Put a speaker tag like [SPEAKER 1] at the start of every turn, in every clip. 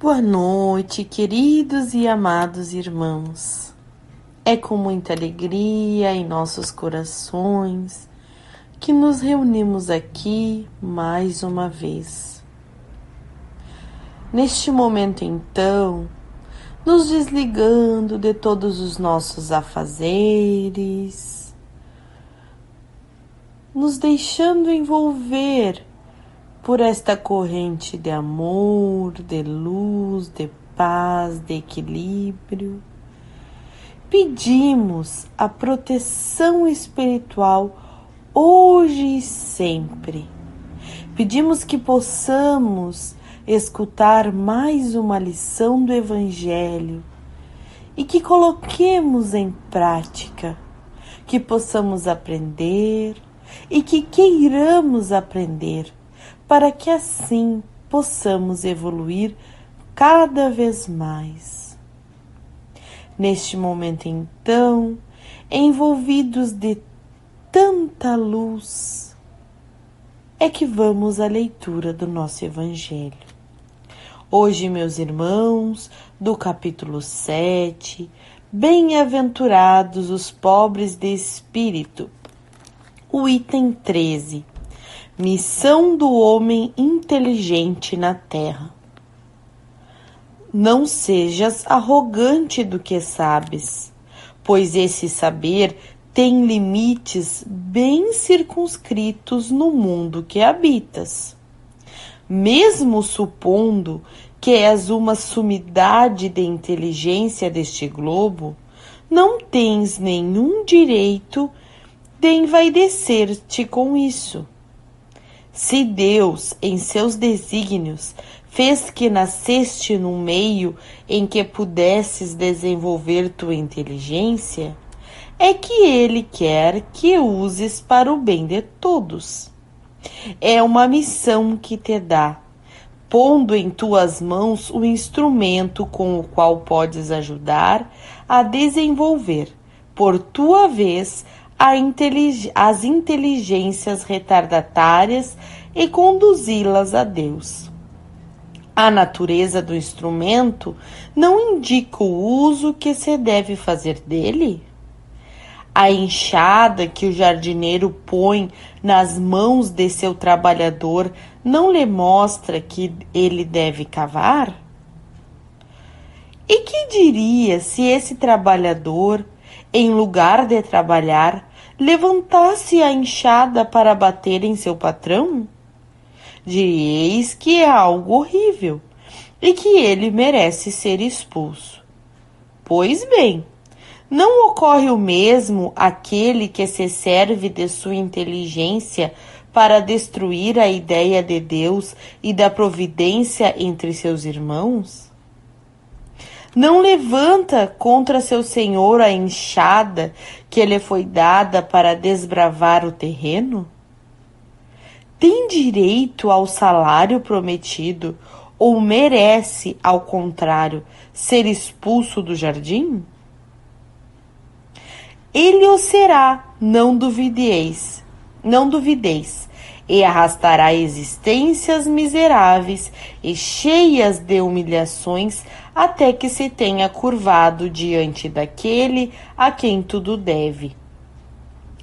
[SPEAKER 1] Boa noite, queridos e amados irmãos. É com muita alegria em nossos corações que nos reunimos aqui mais uma vez. Neste momento, então, nos desligando de todos os nossos afazeres, nos deixando envolver por esta corrente de amor, de luz, de paz, de equilíbrio. Pedimos a proteção espiritual hoje e sempre. Pedimos que possamos escutar mais uma lição do Evangelho e que coloquemos em prática, que possamos aprender e que queiramos aprender para que assim possamos evoluir cada vez mais. Neste momento, então, envolvidos de tanta luz, é que vamos à leitura do nosso Evangelho. Hoje, meus irmãos, do capítulo 7, Bem-aventurados os pobres de espírito, o item 13 Missão do homem inteligente na terra. Não sejas arrogante do que sabes, pois esse saber tem limites bem circunscritos no mundo que habitas. Mesmo supondo que és uma sumidade de inteligência deste globo, não tens nenhum direito de envaidecer-te com isso se Deus, em seus desígnios, fez que nasceste num meio em que pudesses desenvolver tua inteligência, é que Ele quer que uses para o bem de todos. É uma missão que te dá, pondo em tuas mãos o instrumento com o qual podes ajudar a desenvolver, por tua vez, intelig as inteligências retardatárias e conduzi-las a Deus. A natureza do instrumento não indica o uso que se deve fazer dele? A enxada que o jardineiro põe nas mãos de seu trabalhador não lhe mostra que ele deve cavar? E que diria se esse trabalhador, em lugar de trabalhar, levantasse a enxada para bater em seu patrão? Direis que é algo horrível e que ele merece ser expulso. Pois bem, não ocorre o mesmo aquele que se serve de sua inteligência para destruir a ideia de Deus e da providência entre seus irmãos? Não levanta contra seu senhor a enxada que lhe foi dada para desbravar o terreno? Tem direito ao salário prometido ou merece, ao contrário, ser expulso do jardim? Ele o será, não duvideis, não duvideis, e arrastará existências miseráveis e cheias de humilhações até que se tenha curvado diante daquele a quem tudo deve.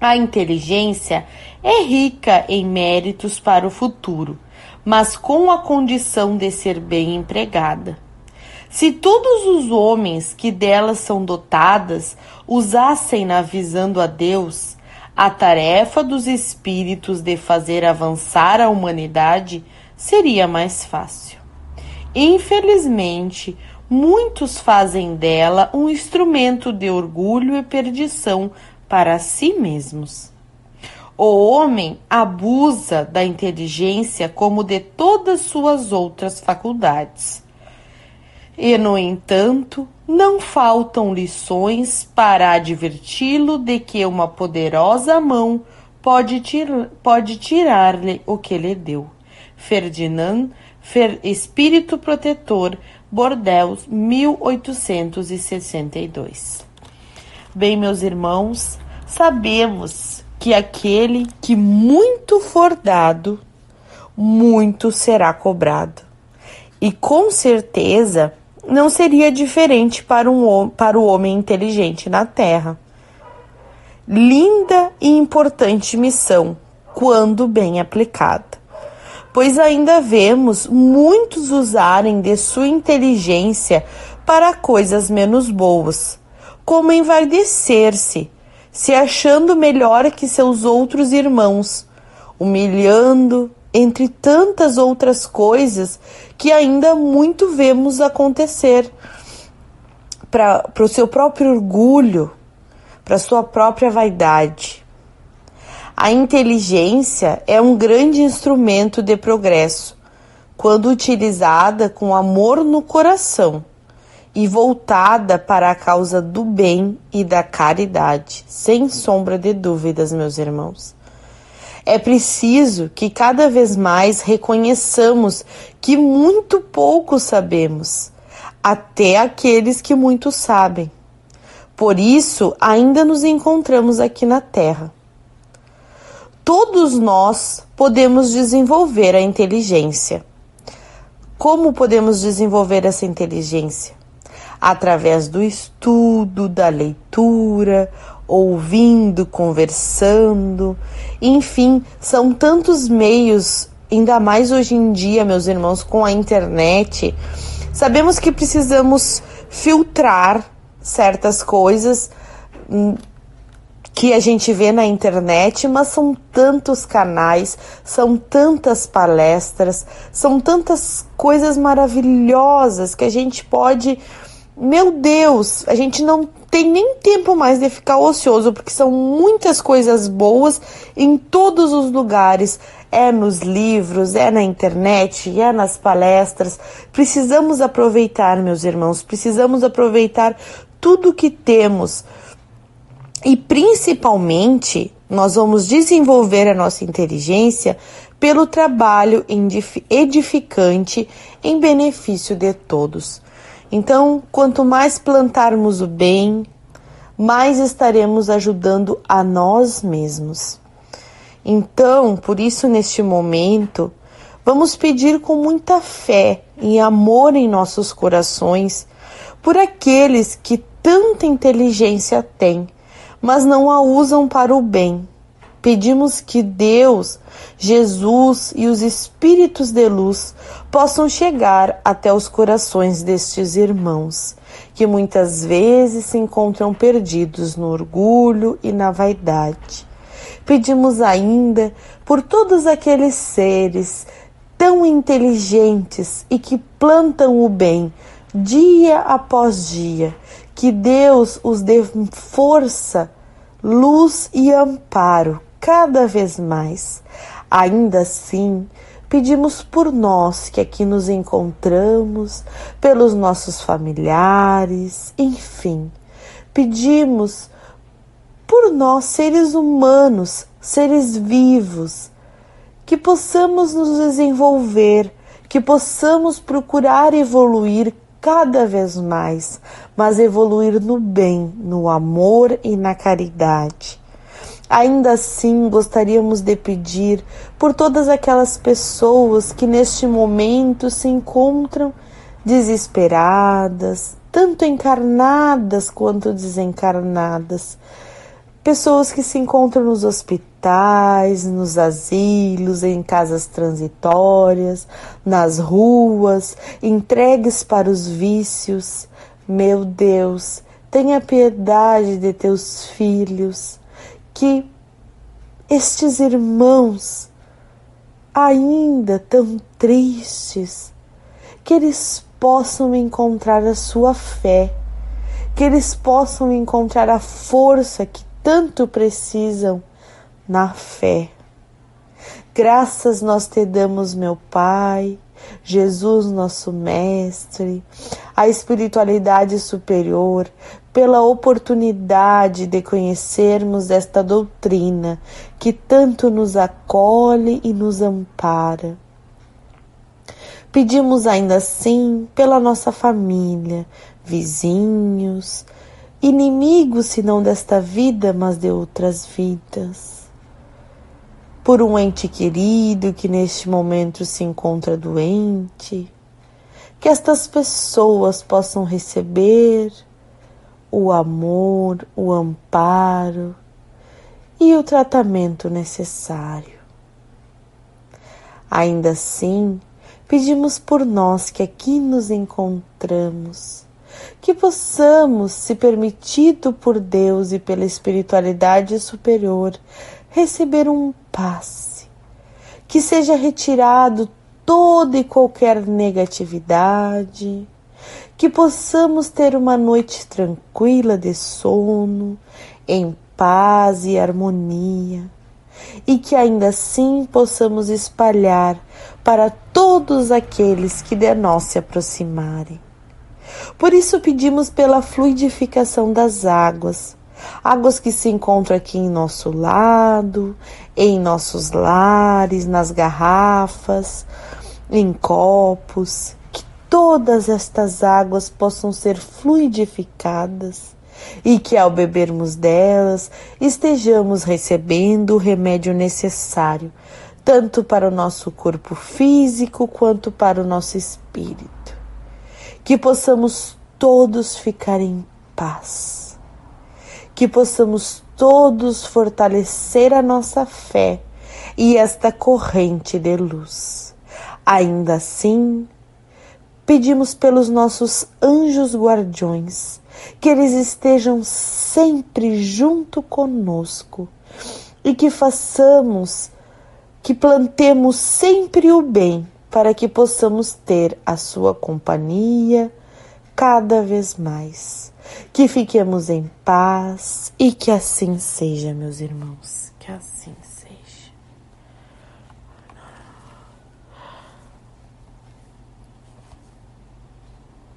[SPEAKER 1] A inteligência é rica em méritos para o futuro, mas com a condição de ser bem empregada. Se todos os homens que delas são dotadas usassem-na visando a Deus, a tarefa dos espíritos de fazer avançar a humanidade seria mais fácil. Infelizmente, muitos fazem dela um instrumento de orgulho e perdição para si mesmos. O homem abusa da inteligência como de todas suas outras faculdades. E, no entanto, não faltam lições para adverti-lo de que uma poderosa mão pode, tir pode tirar-lhe o que lhe deu. Ferdinand, Fer Espírito Protetor, Bordeaux, 1862. Bem, meus irmãos, sabemos que aquele que muito for dado, muito será cobrado. E com certeza não seria diferente para, um, para o homem inteligente na Terra. Linda e importante missão, quando bem aplicada, pois ainda vemos muitos usarem de sua inteligência para coisas menos boas, como envardecer-se, se achando melhor que seus outros irmãos, humilhando, entre tantas outras coisas que ainda muito vemos acontecer para o seu próprio orgulho, para sua própria vaidade. A inteligência é um grande instrumento de progresso quando utilizada com amor no coração e voltada para a causa do bem e da caridade, sem sombra de dúvidas, meus irmãos. É preciso que cada vez mais reconheçamos que muito pouco sabemos, até aqueles que muito sabem. Por isso, ainda nos encontramos aqui na Terra. Todos nós podemos desenvolver a inteligência. Como podemos desenvolver essa inteligência? Através do estudo, da leitura, ouvindo, conversando, enfim, são tantos meios, ainda mais hoje em dia, meus irmãos, com a internet. Sabemos que precisamos filtrar certas coisas hum, que a gente vê na internet, mas são tantos canais, são tantas palestras, são tantas coisas maravilhosas que a gente pode meu Deus, a gente não tem nem tempo mais de ficar ocioso, porque são muitas coisas boas em todos os lugares. É nos livros, é na internet, é nas palestras. Precisamos aproveitar, meus irmãos, precisamos aproveitar tudo que temos. E principalmente, nós vamos desenvolver a nossa inteligência pelo trabalho edificante em benefício de todos. Então, quanto mais plantarmos o bem, mais estaremos ajudando a nós mesmos. Então, por isso, neste momento, vamos pedir com muita fé e amor em nossos corações por aqueles que tanta inteligência têm, mas não a usam para o bem Pedimos que Deus, Jesus e os Espíritos de luz possam chegar até os corações destes irmãos, que muitas vezes se encontram perdidos no orgulho e na vaidade. Pedimos ainda por todos aqueles seres tão inteligentes e que plantam o bem dia após dia, que Deus os dê força, luz e amparo cada vez mais. Ainda assim, pedimos por nós que aqui nos encontramos, pelos nossos familiares, enfim, pedimos por nós, seres humanos, seres vivos, que possamos nos desenvolver, que possamos procurar evoluir cada vez mais, mas evoluir no bem, no amor e na caridade. Ainda assim, gostaríamos de pedir por todas aquelas pessoas que neste momento se encontram desesperadas, tanto encarnadas quanto desencarnadas. Pessoas que se encontram nos hospitais, nos asilos, em casas transitórias, nas ruas, entregues para os vícios. Meu Deus, tenha piedade de teus filhos que estes irmãos, ainda tão tristes, que eles possam encontrar a sua fé, que eles possam encontrar a força que tanto precisam na fé. Graças nós te damos, meu Pai, Jesus, nosso Mestre, a espiritualidade superior, pela oportunidade de conhecermos esta doutrina que tanto nos acolhe e nos ampara. Pedimos ainda assim pela nossa família, vizinhos, inimigos, se não desta vida, mas de outras vidas. Por um ente querido que neste momento se encontra doente, que estas pessoas possam receber o amor, o amparo e o tratamento necessário. Ainda assim, pedimos por nós que aqui nos encontramos, que possamos, se permitido por Deus e pela espiritualidade superior, receber um passe, que seja retirado toda e qualquer negatividade, que possamos ter uma noite tranquila de sono, em paz e harmonia, e que ainda assim possamos espalhar para todos aqueles que de nós se aproximarem. Por isso pedimos pela fluidificação das águas, águas que se encontram aqui em nosso lado, em nossos lares, nas garrafas, em copos, todas estas águas possam ser fluidificadas e que ao bebermos delas estejamos recebendo o remédio necessário, tanto para o nosso corpo físico quanto para o nosso espírito. Que possamos todos ficar em paz, que possamos todos fortalecer a nossa fé e esta corrente de luz. Ainda assim, pedimos pelos nossos anjos guardiões, que eles estejam sempre junto conosco e que façamos, que plantemos sempre o bem para que possamos ter a sua companhia cada vez mais. Que fiquemos em paz e que assim seja, meus irmãos, que assim seja.